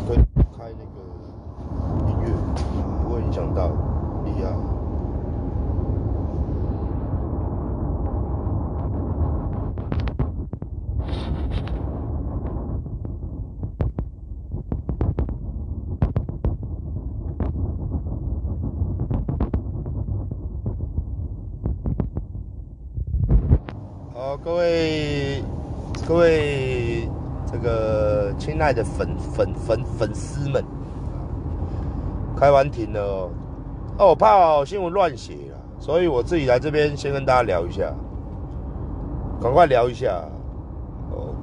可以开那个音乐，不会影响到，你啊。好，各位各位这个亲爱的粉粉粉粉丝们，开完庭了哦，哦，我怕新闻乱写啊，所以我自己来这边先跟大家聊一下，赶快聊一下哦。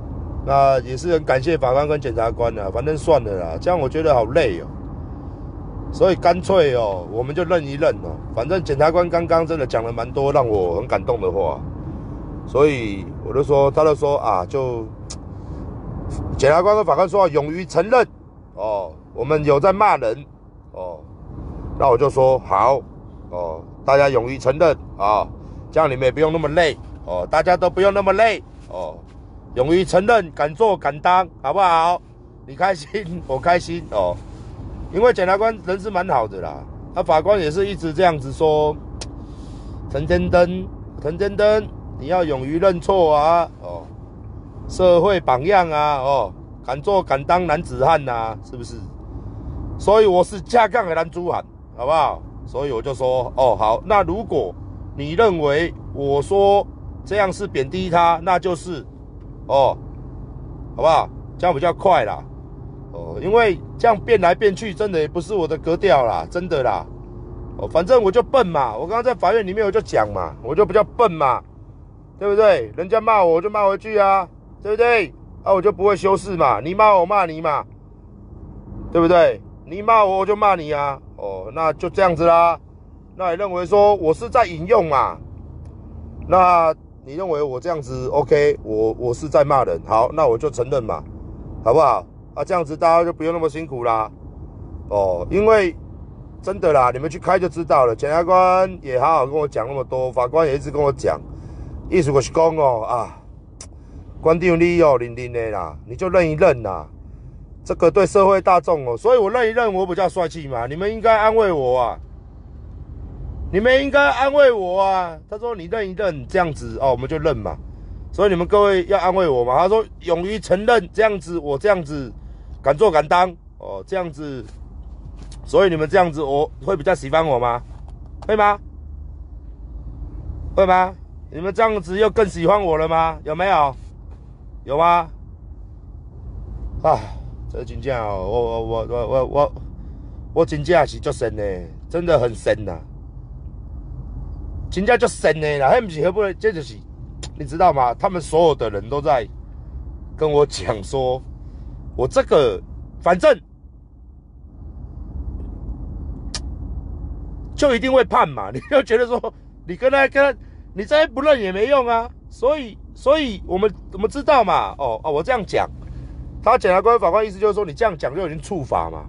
那也是很感谢法官跟检察官啊，反正算了啦，这样我觉得好累哦，所以干脆哦，我们就认一认哦。反正检察官刚刚真的讲了蛮多让我很感动的话。所以我就说，他就说啊，就检察官跟法官说勇于承认哦，我们有在骂人哦，那我就说好哦，大家勇于承认啊，这样你们也不用那么累哦，大家都不用那么累哦，勇于承认，敢做敢当，好不好？你开心，我开心哦，因为检察官人是蛮好的啦，他法官也是一直这样子说，陈天登，陈天登。你要勇于认错啊！社会榜样啊！哦，敢做敢当男子汉呐，是不是？所以我是架杠的男子汉，好不好？所以我就说，哦，好，那如果你认为我说这样是贬低他，那就是，哦，好不好？这样比较快啦，哦，因为这样变来变去，真的也不是我的格调啦，真的啦，哦，反正我就笨嘛，我刚刚在法院里面我就讲嘛，我就比较笨嘛。对不对？人家骂我，我就骂回去啊，对不对？啊，我就不会修饰嘛。你骂我，骂你嘛，对不对？你骂我，我就骂你啊。哦，那就这样子啦。那你认为说我是在引用嘛？那你认为我这样子 OK？我我是在骂人。好，那我就承认嘛，好不好？啊，这样子大家就不用那么辛苦啦。哦，因为真的啦，你们去开就知道了。检察官也好好跟我讲那么多，法官也一直跟我讲。意思我是讲哦啊，官定你哦，零零的啦，你就认一认啦。这个对社会大众哦，所以我认一认，我比较帅气嘛。你们应该安慰我啊，你们应该安慰我啊。他说你认一认这样子哦，我们就认嘛。所以你们各位要安慰我嘛。他说勇于承认这样子，我这样子敢做敢当哦，这样子，所以你们这样子我会比较喜欢我吗？会吗？会吗？你们这样子又更喜欢我了吗？有没有？有吗？啊，这金价哦，我我我我我我我金价是足神的，真的很神呐！金价足神的啦，还不是何不能？这就是你知道吗？他们所有的人都在跟我讲说，我这个反正就一定会判嘛。你就觉得说，你跟他跟。你再不认也没用啊，所以，所以我们我们知道嘛，哦哦，我这样讲，他检察官、法官意思就是说，你这样讲就已经触法嘛。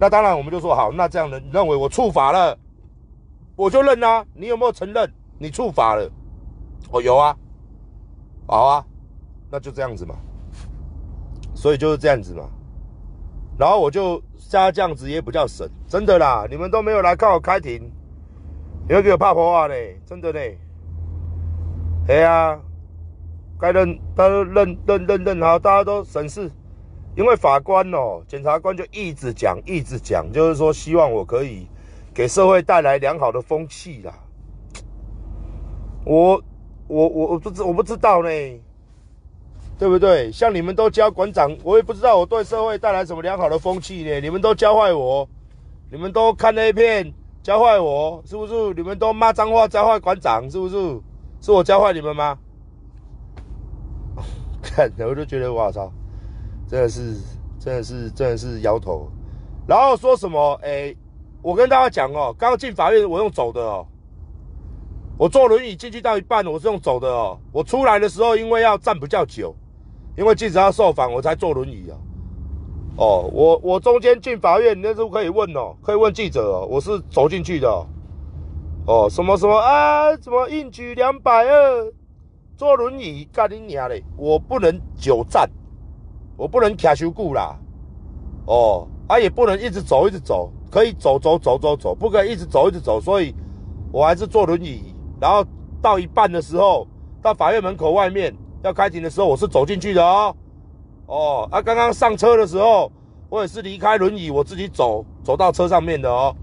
那当然，我们就说好，那这样的认为我触法了，我就认啊。你有没有承认你触法了？哦，有啊，好啊，那就这样子嘛。所以就是这样子嘛。然后我就加这样子也比较省，真的啦，你们都没有来看我开庭。你要给我怕破话呢？真的呢？哎呀，该认，大家认认认认好，大家都审视。因为法官哦，检察官就一直讲，一直讲，就是说希望我可以给社会带来良好的风气啦。我我我我不知我不知道呢，对不对？像你们都教馆长，我也不知道我对社会带来什么良好的风气呢。你们都教坏我，你们都看那一片。教坏我是不是？你们都骂脏话教坏馆长是不是？是我教坏你们吗？看，我就觉得我操，真的是，真的是，真的是摇头。然后说什么？哎，我跟大家讲哦，刚刚进法院我用走的哦，我坐轮椅进去到一半我是用走的哦，我出来的时候因为要站比较久，因为记者要受访，我才坐轮椅啊。哦，我我中间进法院，那时候可以问哦，可以问记者哦，我是走进去的。哦，哦什么什么啊，怎么硬举两百二，坐轮椅干你娘嘞！我不能久站，我不能卡修固啦。哦，啊也不能一直走一直走，可以走走走走走，不可以一直走一直走，所以我还是坐轮椅，然后到一半的时候，到法院门口外面要开庭的时候，我是走进去的哦，哦，啊刚刚上车的时候，我也是离开轮椅，我自己走走到车上面的哦，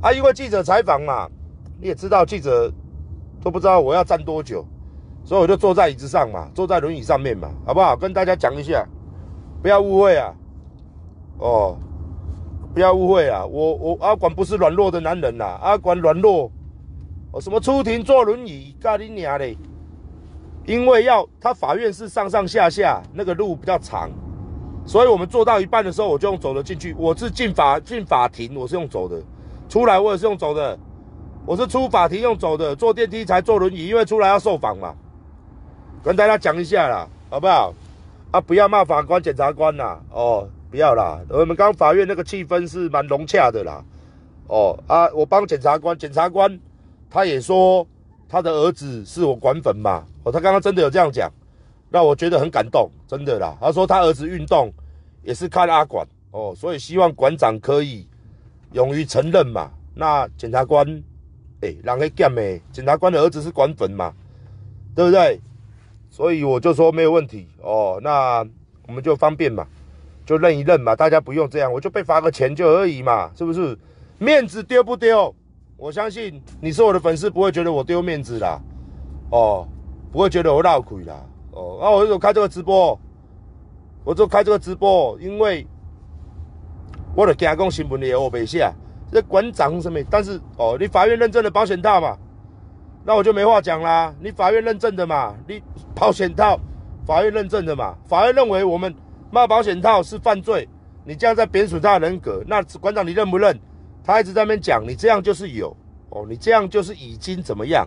啊因为记者采访嘛，你也知道记者都不知道我要站多久。所以我就坐在椅子上嘛，坐在轮椅上面嘛，好不好？跟大家讲一下，不要误会啊！哦，不要误会啊！我我阿管不是软弱的男人呐，阿管软弱，我什么出庭坐轮椅，干你娘嘞！因为要他法院是上上下下，那个路比较长，所以我们坐到一半的时候，我就用走的进去。我是进法进法庭，我是用走的，出来我也是用走的，我是出法庭用走的，坐电梯才坐轮椅，因为出来要受访嘛。跟大家讲一下啦，好不好？啊，不要骂法官、检察官啦，哦，不要啦。我们刚法院那个气氛是蛮融洽的啦，哦啊，我帮检察官，检察官他也说他的儿子是我管粉嘛，哦，他刚刚真的有这样讲，让我觉得很感动，真的啦。他说他儿子运动也是看阿管，哦，所以希望馆长可以勇于承认嘛。那检察官，哎，让个干咩？检察官的儿子是管粉嘛，对不对？所以我就说没有问题哦，那我们就方便嘛，就认一认嘛，大家不用这样，我就被罚个钱就而已嘛，是不是？面子丢不丢？我相信你是我的粉丝，不会觉得我丢面子啦，哦，不会觉得我闹亏啦，哦，那我就开这个直播，我就开这个直播，因为我的加工新闻也我背下，这馆长什么？但是哦，你法院认证的保险套嘛。那我就没话讲啦，你法院认证的嘛，你保险套，法院认证的嘛，法院认为我们卖保险套是犯罪，你这样在贬损他人格，那馆长你认不认？他一直在那边讲，你这样就是有哦，你这样就是已经怎么样？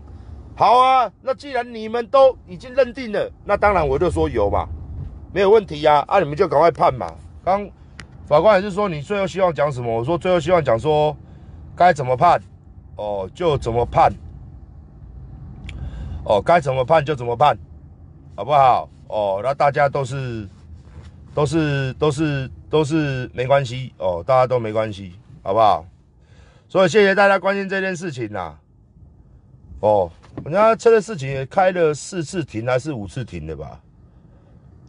好啊，那既然你们都已经认定了，那当然我就说有嘛，没有问题呀，啊你们就赶快判嘛。刚法官还是说你最后希望讲什么？我说最后希望讲说该怎么判，哦就怎么判。哦，该怎么判就怎么判，好不好？哦，那大家都是，都是，都是，都是没关系哦，大家都没关系，好不好？所以谢谢大家关心这件事情呐。哦，人家车的事情也开了四次庭还是五次庭的吧？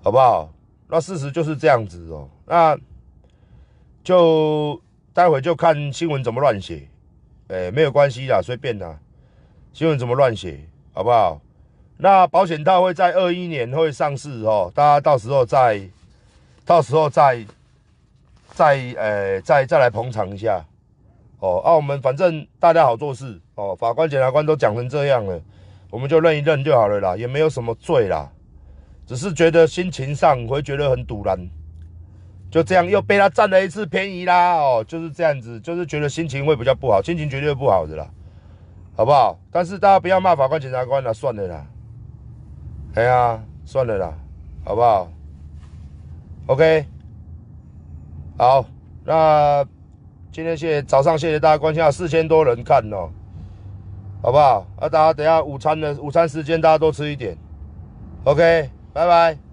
好不好？那事实就是这样子哦。那就待会就看新闻怎么乱写，哎，没有关系啦，随便啦，新闻怎么乱写。好不好？那保险套会在二一年会上市哦，大家到时候再，到时候再，再呃再再来捧场一下哦。啊，我们反正大家好做事哦，法官、检察官都讲成这样了，我们就认一认就好了啦，也没有什么罪啦，只是觉得心情上会觉得很堵然，就这样又被他占了一次便宜啦哦，就是这样子，就是觉得心情会比较不好，心情绝对不好的啦。好不好？但是大家不要骂法官、检察官了，算了啦。哎呀，算了啦，好不好？OK，好，那今天谢谢早上谢谢大家关心，啊，四千多人看哦，好不好？那大家等下午餐的午餐时间大家多吃一点。OK，拜拜。